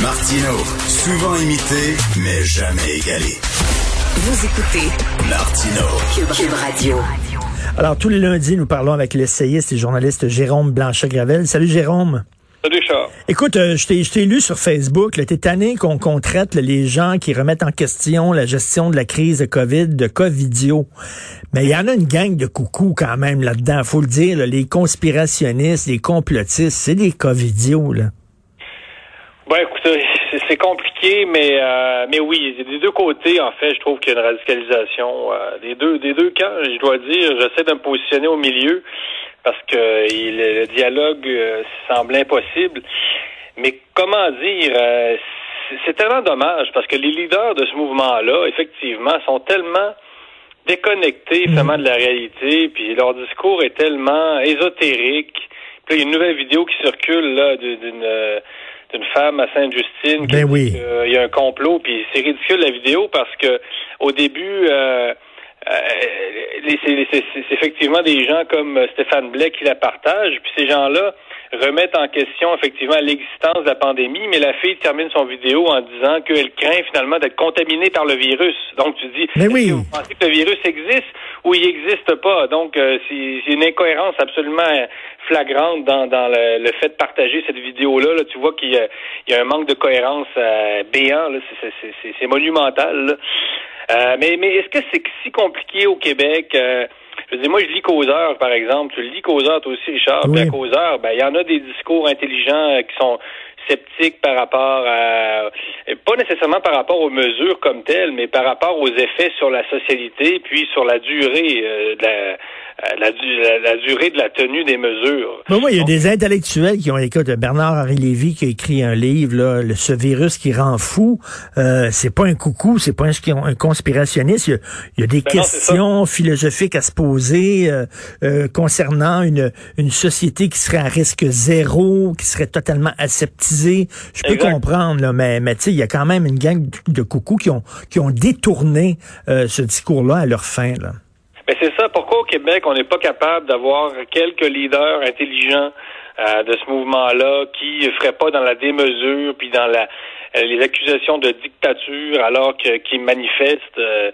Martino, souvent imité, mais jamais égalé. Vous écoutez Martino, Cube, Cube Radio. Alors, tous les lundis, nous parlons avec l'essayiste et journaliste Jérôme Blanchet-Gravel. Salut, Jérôme. Écoute, euh, je t'ai- lu sur Facebook, t'es tanné qu'on qu'on traite là, les gens qui remettent en question la gestion de la crise de COVID de Covidio. Mais il y en a une gang de coucous quand même là-dedans, faut le dire. là, les conspirationnistes, les complotistes, c'est des Covidios, là. Ben, écoutez, c'est- c'est compliqué, mais euh, mais oui, des deux côtés, en fait, je trouve qu'il y a une radicalisation euh, des deux des deux camps. Je dois dire, j'essaie de me positionner au milieu parce que il- le dialogue euh, semble impossible. Mais comment dire, euh, c'est- tellement dommage parce que les leaders de ce mouvement-là, effectivement, sont tellement déconnectés finalement de la réalité, puis leur discours est tellement ésotérique. Puis là, il y a une nouvelle vidéo qui circule là d'une d'une, euh, d'une femme à Sainte-Justine qui Ben oui. qu'il y a un complot, puis c'est ridicule la vidéo parce que au début euh, c'est c'est- c'est effectivement des gens comme Stéphane Blais qui la partagent, puis ces gens-là remettent en question effectivement l'existence de la pandémie, mais la fille termine son vidéo en disant qu'elle craint finalement d'être contaminée par le virus. Donc tu dis, Mais oui. que vous pensez que le virus existe ou il n'existe pas? Donc euh, c'est une incohérence absolument flagrante dans, dans le, le fait de partager cette vidéo-là. Là. Tu vois qu'il y, y a un manque de cohérence euh, béant, c'est monumental. là. Euh, mais mais est-ce que c'est si compliqué au Québec? Euh, je veux dire, moi, je lis Causeur, par exemple. Tu lis Causeur, toi aussi, Richard. Oui. Puis à Causeur, ben, il y en a des discours intelligents euh, qui sont sceptiques par rapport à... euh, Pas nécessairement par rapport aux mesures comme telles, mais par rapport aux effets sur la socialité, puis sur la durée euh, de la, la, du- la- la durée de la tenue des mesures. Ben oui, il y a des intellectuels qui ont, écoute, Bernard-Henri Lévy qui a écrit un livre, là, le, ce virus qui rend fou, euh, c'est pas un coucou, c'est pas un, un conspirationniste, il y a, il y a des Ben non, questions philosophiques à se poser euh, euh, concernant une, une société qui serait à risque zéro, qui serait totalement aseptisée. Je peux Exact. comprendre, là, mais, mais tu sais, il y a quand même une gang de, de coucous qui ont, qui ont détourné euh, ce discours-là à leur fin, là. Mais c'est ça. Pourquoi au Québec, on n'est pas capable d'avoir quelques leaders intelligents euh, de ce mouvement-là qui ne feraient pas dans la démesure puis dans la euh, les accusations de dictature alors que qui manifestent euh,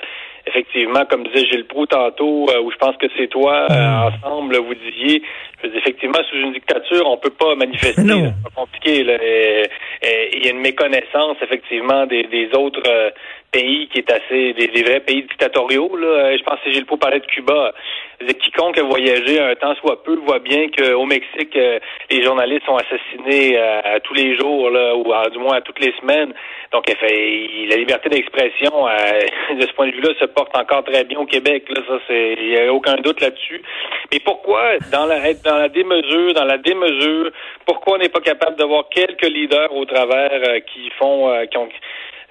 effectivement, comme disait Gilles Proux tantôt, euh, où je pense que c'est toi, euh, ensemble, vous disiez, je effectivement, sous une dictature, on peut pas manifester. C'est pas compliqué. là. Et- et Il y a une méconnaissance, effectivement, des, des autres euh, pays qui est assez des, des vrais pays dictatoriaux. Là. Euh, Je pense que Gilles Proux parlait de Cuba. Quiconque a voyagé un temps soit peu voit bien qu'au Mexique, euh, les journalistes sont assassinés euh, à tous les jours, là, ou du moins à toutes les semaines. Donc, fait, la liberté d'expression, de ce point de vue-là, se porte encore très bien au Québec. Là, ça, c'est, il n'y a aucun doute là-dessus. Mais pourquoi, dans la, dans la démesure, dans la démesure, pourquoi on n'est pas capable d'avoir quelques leaders au travers euh, qui font, euh, qui ont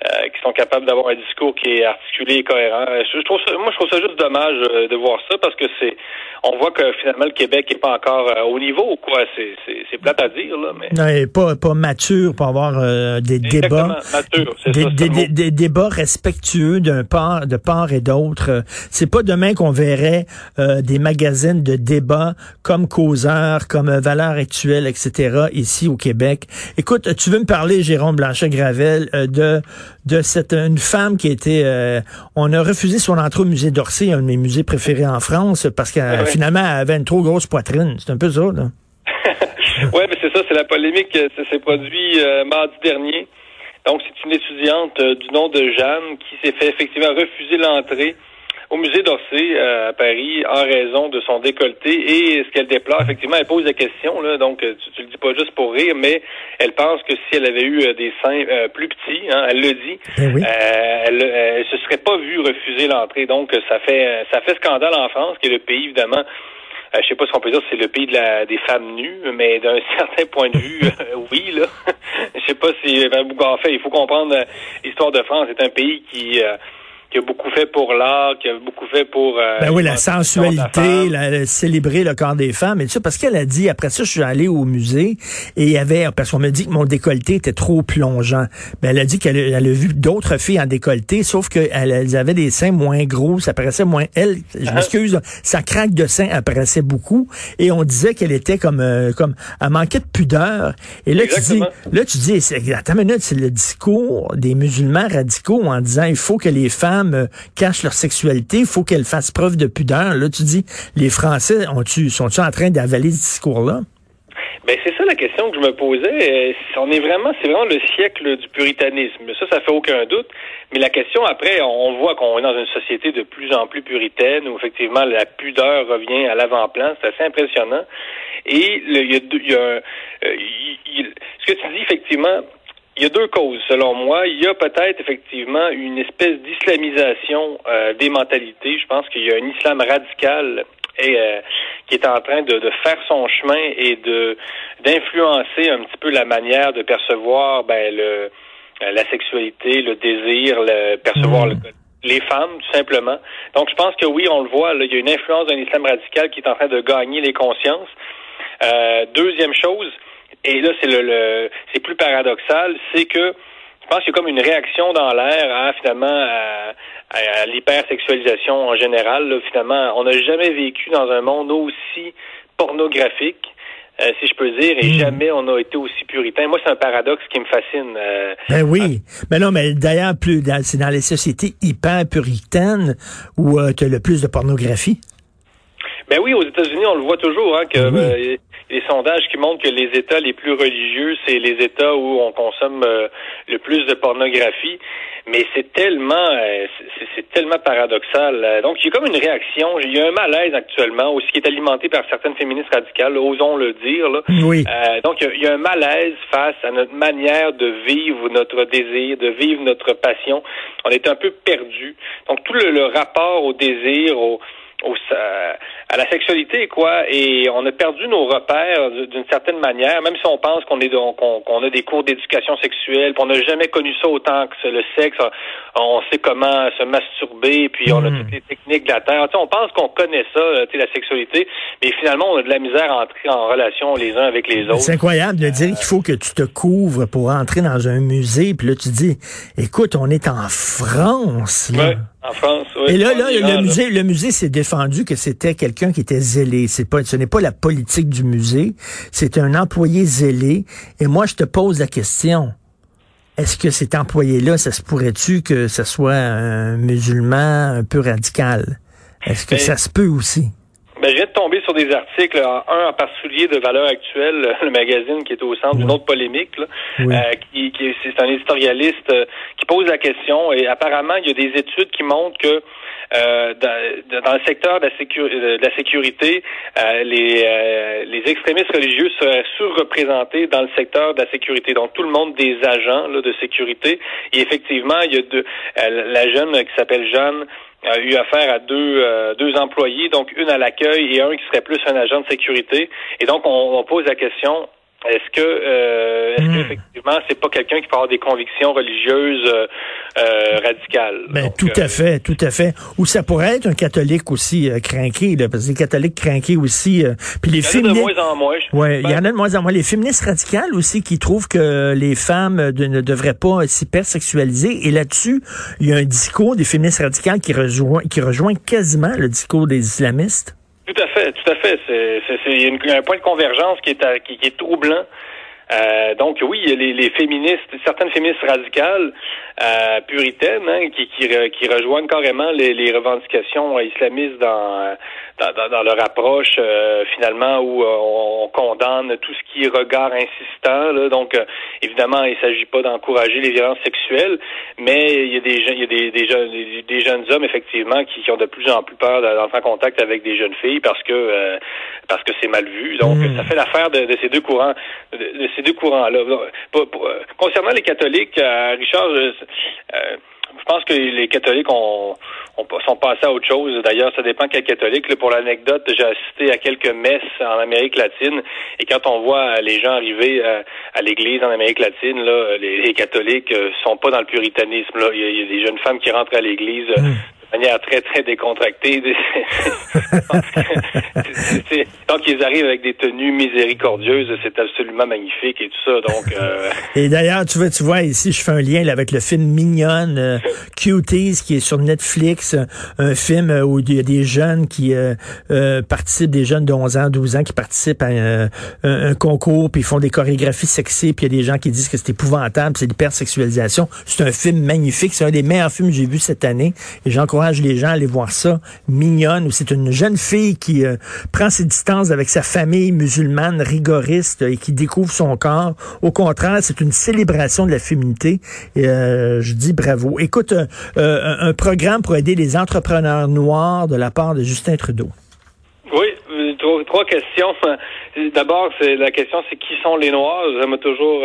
euh, qui sont capables d'avoir un discours qui est articulé et cohérent. Euh, Je, je trouve ça, moi, je trouve ça juste dommage euh, de voir ça parce que c'est, on voit que finalement le Québec n'est pas encore au niveau, quoi. C'est, c'est, c'est plate à dire là, mais Non, et pas, pas mature pour avoir euh, des Exactement, débats. mature, c'est des, ça, des- des- des débats respectueux d'un part, de part et d'autre. C'est pas demain qu'on verrait euh, des magazines de débats comme Causeur, comme Valeurs Actuelles, etc. ici au Québec. Écoute, tu veux me parler, Jérôme Blanchet-Gravel, euh, de de cette une femme qui était, euh, on a refusé son entrée au musée d'Orsay, un de mes musées préférés en France, parce que Ah ouais. finalement elle avait une trop grosse poitrine. C'est un peu ça, là. Oui, mais c'est ça, c'est la polémique. euh, Ça s'est produit euh, mardi dernier. Donc, c'est une étudiante euh, du nom de Jeanne qui s'est fait effectivement refuser l'entrée au musée d'Orsay euh, à Paris en raison de son décolleté et ce qu'elle déplore. Effectivement, elle pose la question, là, donc euh, tu, tu le dis pas juste pour rire, mais elle pense que si elle avait eu euh, des seins euh, plus petits, hein, elle le dit, Ben oui. euh, elle, elle se serait pas vue refuser l'entrée. Donc, ça fait ça fait scandale en France, qui est le pays évidemment euh, je sais pas ce qu'on peut dire, c'est le pays de la, des femmes nues, mais d'un certain point de vue, euh, oui, là. je sais pas si, ben, en fait, il faut comprendre l'histoire de France. C'est un pays qui qui a beaucoup fait pour l'art, qui a beaucoup fait pour... Euh, ben oui, la sensualité, la, célébrer le corps des femmes et tout ça. Parce qu'elle a dit, après ça, je suis allé au musée et il y avait, parce qu'on m'a dit que mon décolleté était trop plongeant. Ben, elle a dit qu'elle a vu d'autres filles en décolleté, sauf qu'elles elles avaient des seins moins gros, ça paraissait moins... Elle, je uh-huh. m'excuse, sa craque de sein apparaissait beaucoup et on disait qu'elle était comme... Euh, comme Elle manquait de pudeur. Et là, tu dis, là, tu dis, attends une minute, c'est le discours des musulmans radicaux en disant, il faut que les femmes euh, cachent leur sexualité, il faut qu'elles fassent preuve de pudeur. Là, tu dis, les Français sont-ils en train d'avaler ce discours-là? Ben c'est ça la question que je me posais. Euh, on est vraiment, c'est vraiment le siècle du puritanisme. Ça, ça fait aucun doute. Mais la question après, on voit qu'on est dans une société de plus en plus puritaine où effectivement la pudeur revient à l'avant-plan. C'est assez impressionnant. Et il y a, y euh, ce que tu dis effectivement, il y a deux causes, selon moi. Il y a peut-être effectivement une espèce d'islamisation euh, des mentalités. Je pense qu'il y a un islam radical et, euh, qui est en train de, faire son chemin et de d'influencer un petit peu la manière de percevoir ben, le, euh, la sexualité, le désir, le, percevoir mmh. les femmes, tout simplement. Donc, je pense que oui, on le voit, là, il y a une influence d'un islam radical qui est en train de gagner les consciences. deuxième chose, et là, c'est le, c'est plus paradoxal, c'est que je pense qu'il y a comme une réaction dans l'air à finalement à, l'hypersexualisation en général. finalement, on n'a jamais vécu dans un monde aussi pornographique. Euh, si je peux dire, et hmm. jamais on a été aussi puritain. Moi, c'est un paradoxe qui me fascine. Euh, ben oui. mais non, mais d'ailleurs, plus c'est dans les sociétés hyper puritaines où euh, tu as le plus de pornographie. Ben oui, aux États-Unis, on le voit toujours, hein, que ben les sondages qui montrent que les États les plus religieux, c'est les États où on consomme euh, le plus de pornographie. Mais c'est tellement, euh, c'est tellement paradoxal. Euh, donc, il y a comme une réaction. Il y a un malaise actuellement, aussi qui est alimenté par certaines féministes radicales, osons le dire. Là. Oui. donc, il y, a, un malaise face à notre manière de vivre notre désir, de vivre notre passion. On est un peu perdu. Donc, tout le, le rapport au désir, au au, à la sexualité, quoi. Et on a perdu nos repères d'une certaine manière, même si on pense qu'on est qu'on a des cours d'éducation sexuelle, qu'on n'a jamais connu ça autant que le sexe. On sait comment se masturber, puis on a hmm. toutes les techniques de la terre. on pense qu'on connaît ça, la sexualité, mais finalement, on a de la misère à entrer en relation les uns avec les autres. C'est incroyable de dire qu'il faut que tu te couvres pour entrer dans un musée, puis là, tu dis, écoute, on est en France, là. En France, oui. Et là, là, le musée, le musée s'est défendu que c'était quelqu'un qui était zélé. C'est pas, ce n'est pas la politique du musée. C'est un employé zélé. Et moi, je te pose la question. Est-ce que cet employé-là, ça se pourrait-tu que ce soit un musulman un peu radical? Est-ce que ben, ça se peut aussi? Ben, je viens de tomber sur des articles, un en particulier de Valeur Actuelle, le magazine qui est au centre d'une autre polémique, euh, qui, qui c'est un éditorialiste euh, qui pose la question et apparemment il y a des études qui montrent que euh, dans, dans, le secteur de la, de la sécurité, les, les extrémistes religieux seraient surreprésentés dans le secteur de la sécurité. Donc tout le monde des agents là, de sécurité. Et effectivement, il y a de, la jeune qui s'appelle Jeanne a eu affaire à deux, euh, deux employés, donc une à l'accueil et un qui serait plus un agent de sécurité. Et donc, on, on pose la question, est-ce que, euh, est-ce hmm. qu'effectivement, c'est pas quelqu'un qui peut avoir des convictions religieuses euh, euh radicales? Ben, tout à fait, tout à fait. Ou ça pourrait être un catholique aussi euh, craqué, là, parce que les catholiques craqués aussi. puis les il y en a de moins en moins. Ouais, il y en a de moins en moins. Les féministes radicales aussi qui trouvent que les femmes ne devraient pas s'hypersexualiser. Et là-dessus, il y a un discours des féministes radicales qui rejoint, qui rejoint quasiment le discours des islamistes. Tout à fait, tout à fait. C'est, un point de convergence qui est, qui, qui est troublant. Euh, donc oui, les, les, féministes, certaines féministes radicales euh, puritaines hein, qui, qui, qui, rejoignent carrément les, les revendications islamistes dans, dans, dans leur approche euh, finalement où euh, on condamne tout ce qui est regard insistant. Là. Donc évidemment, il ne s'agit pas d'encourager les violences sexuelles, mais il y a des il y a des, des, jeunes, des, jeunes hommes effectivement qui, qui, ont de plus en plus peur d'entrer en contact avec des jeunes filles parce que parce que c'est mal vu. Donc mmh. ça fait l'affaire de, de, ces deux courants. de ces deux courants-là. Euh, concernant les catholiques, euh, Richard, euh, je pense que les catholiques ont, sont passés à autre chose. D'ailleurs, ça dépend quel catholique. pour l'anecdote, j'ai assisté à quelques messes en Amérique latine et quand on voit les gens arriver à, l'église en Amérique latine, là, les, catholiques sont pas dans le puritanisme. Là. Il, y a, des jeunes femmes qui rentrent à l'église mmh de manière très, très décontractée. donc, ils arrivent avec des tenues miséricordieuses. C'est absolument magnifique et tout ça. Donc, euh, Et d'ailleurs, tu vois, tu vois, ici, je fais un lien avec le film Mignonne, euh, Cuties, qui est sur Netflix. Un film où il y a des jeunes qui euh, participent, des jeunes de 11 ans, 12 ans qui participent à un, concours, puis ils font des chorégraphies sexy, puis il y a des gens qui disent que c'est épouvantable, c'est l'hypersexualisation. C'est un film magnifique. C'est un des meilleurs films que j'ai vu cette année. Les gens à aller voir ça. Mignonne, où c'est une jeune fille qui euh, prend ses distances avec sa famille musulmane rigoriste et qui découvre son corps. Au contraire, c'est une célébration de la féminité. Euh, je dis bravo. Écoute, euh, un programme pour aider les entrepreneurs noirs de la part de Justin Trudeau. Oui, trois, questions. D'abord, c'est la question, c'est qui sont les Noirs? Ça m'a toujours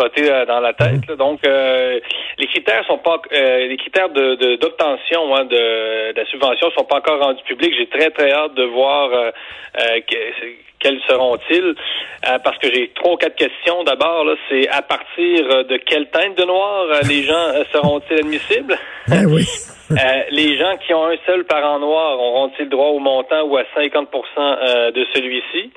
euh, dans la tête. Donc, euh, les critères sont pas, euh, les critères de d'obtention hein, de, de, la subvention sont pas encore rendus publics. J'ai très très hâte de voir quels seront-ils Parce que j'ai trois ou quatre questions. D'abord, là, c'est à partir de quelle teinte de noir les gens seront-ils admissibles? Ben oui. les gens qui ont un seul parent noir auront-ils droit au montant ou à 50% de celui-ci?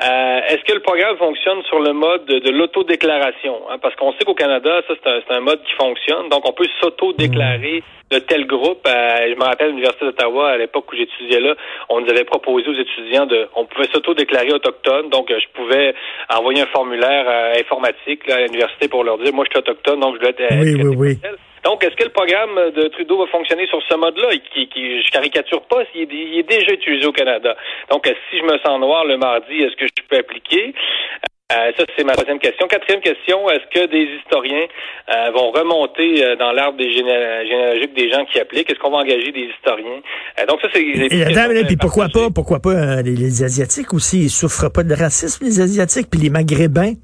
Euh, est-ce que le programme fonctionne sur le mode de, l'autodéclaration? Hein? Parce qu'on sait qu'au Canada, ça, c'est un, mode qui fonctionne. Donc, on peut s'auto-déclarer de tel groupe. Euh, je me rappelle, à l'Université d'Ottawa, à l'époque où j'étudiais là, on nous avait proposé aux étudiants de... On pouvait s'auto-déclarer autochtone. Donc, euh, je pouvais envoyer un formulaire informatique à l'université pour leur dire, moi, je suis autochtone, donc je dois être... Oui, oui, oui. Donc, est-ce que le programme de Trudeau va fonctionner sur ce mode-là? Qui, qui, je caricature pas, il est, déjà utilisé au Canada. Donc, si je me sens noir le mardi, est-ce que je peux appliquer? Euh, ça, c'est ma troisième question. Quatrième question, est-ce que des historiens euh, vont remonter euh, dans l'arbre des généalogiques des gens qui appliquent? Est-ce qu'on va engager des historiens? donc ça, c'est... Et, puis pourquoi pas, pourquoi pas les, Asiatiques aussi? Ils souffrent pas de racisme, les Asiatiques, puis les Maghrébins?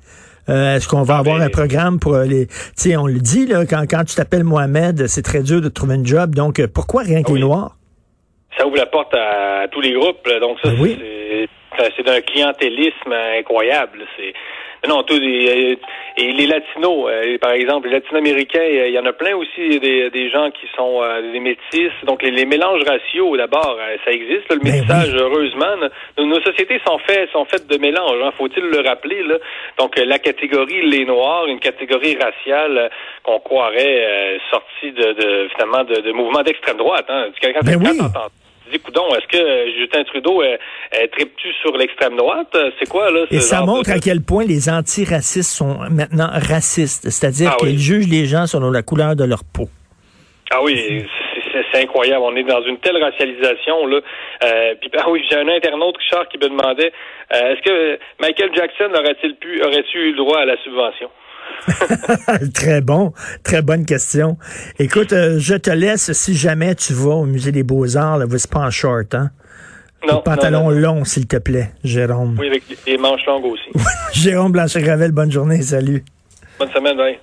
Euh, est-ce qu'on va ah, avoir un programme pour les... Tu sais, on le dit, là, quand, quand tu t'appelles Mohamed, c'est très dur de trouver un job. Donc, euh, pourquoi rien que les Noirs? Ça ouvre la porte à, tous les groupes. Donc, ça, ben c'est d'un clientélisme incroyable. C'est non, tous les, et les latinos, euh, par exemple, les latino-américains, il y en a plein aussi des, des gens qui sont euh, des métis. Donc les, mélanges raciaux, d'abord, euh, ça existe. le ben métissage, heureusement, nos, sociétés sont faites sont faites de mélanges. Hein, Faut-il le rappeler là Donc la catégorie les noirs, une catégorie raciale qu'on croirait sortie de, de finalement de, de mouvements d'extrême droite. Hein. Quand, ben oui dis, coudon, est-ce que Justin Trudeau est, tu sur l'extrême droite? C'est quoi, là? Et ça montre à quel point les antiracistes sont maintenant racistes, c'est-à-dire ah qu'ils jugent les gens selon la couleur de leur peau. Ah oui, c'est incroyable. On est dans une telle racialisation là. Euh, puis ah oui, j'ai un internaute Richard qui me demandait euh, est-ce que Michael Jackson aurait-il pu aurait-il eu le droit à la subvention? très bon, très bonne question. Écoute, euh, je te laisse si jamais tu vas au musée des Beaux-Arts, c'est pas en short, hein? Non. pantalon long, s'il te plaît, Jérôme. Oui, avec les manches longues aussi. Jérôme Blanchet-Gravel, bonne journée, salut. Bonne semaine, bye.